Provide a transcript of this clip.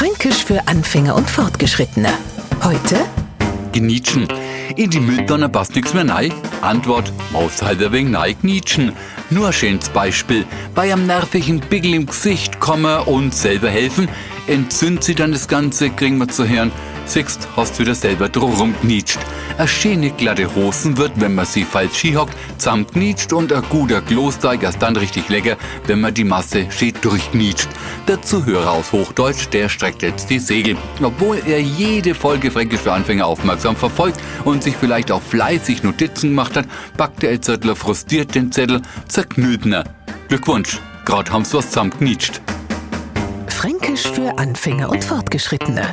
Fränkisch für Anfänger und Fortgeschrittene. Heute Gnietschen. In die Mülltonne passt nix mehr rein? Antwort, muss halt ein wenig rein knietschen. Nur ein schönes Beispiel. Bei einem nervigen Pickel im Gesicht kommen und selber helfen, entzündet sie dann das Ganze, kriegen wir zu hören. Siehst, hast wieder selber drum knietscht. Eine schöne glatte Hosen wird, wenn man sie falsch skihockt, zusammenknietscht und ein guter Klosteig ist dann richtig lecker, wenn man die Masse schön durchknietscht. Der Zuhörer aus Hochdeutsch, der streckt jetzt die Segel. Obwohl er jede Folge Fränkisch für Anfänger aufmerksam verfolgt und sich vielleicht auch fleißig Notizen gemacht hat, packt der Zettel frustriert den Zettel, zerknüllt ihn. Glückwunsch, grad haben's was zusammenknietscht. Fränkisch für Anfänger und Fortgeschrittene.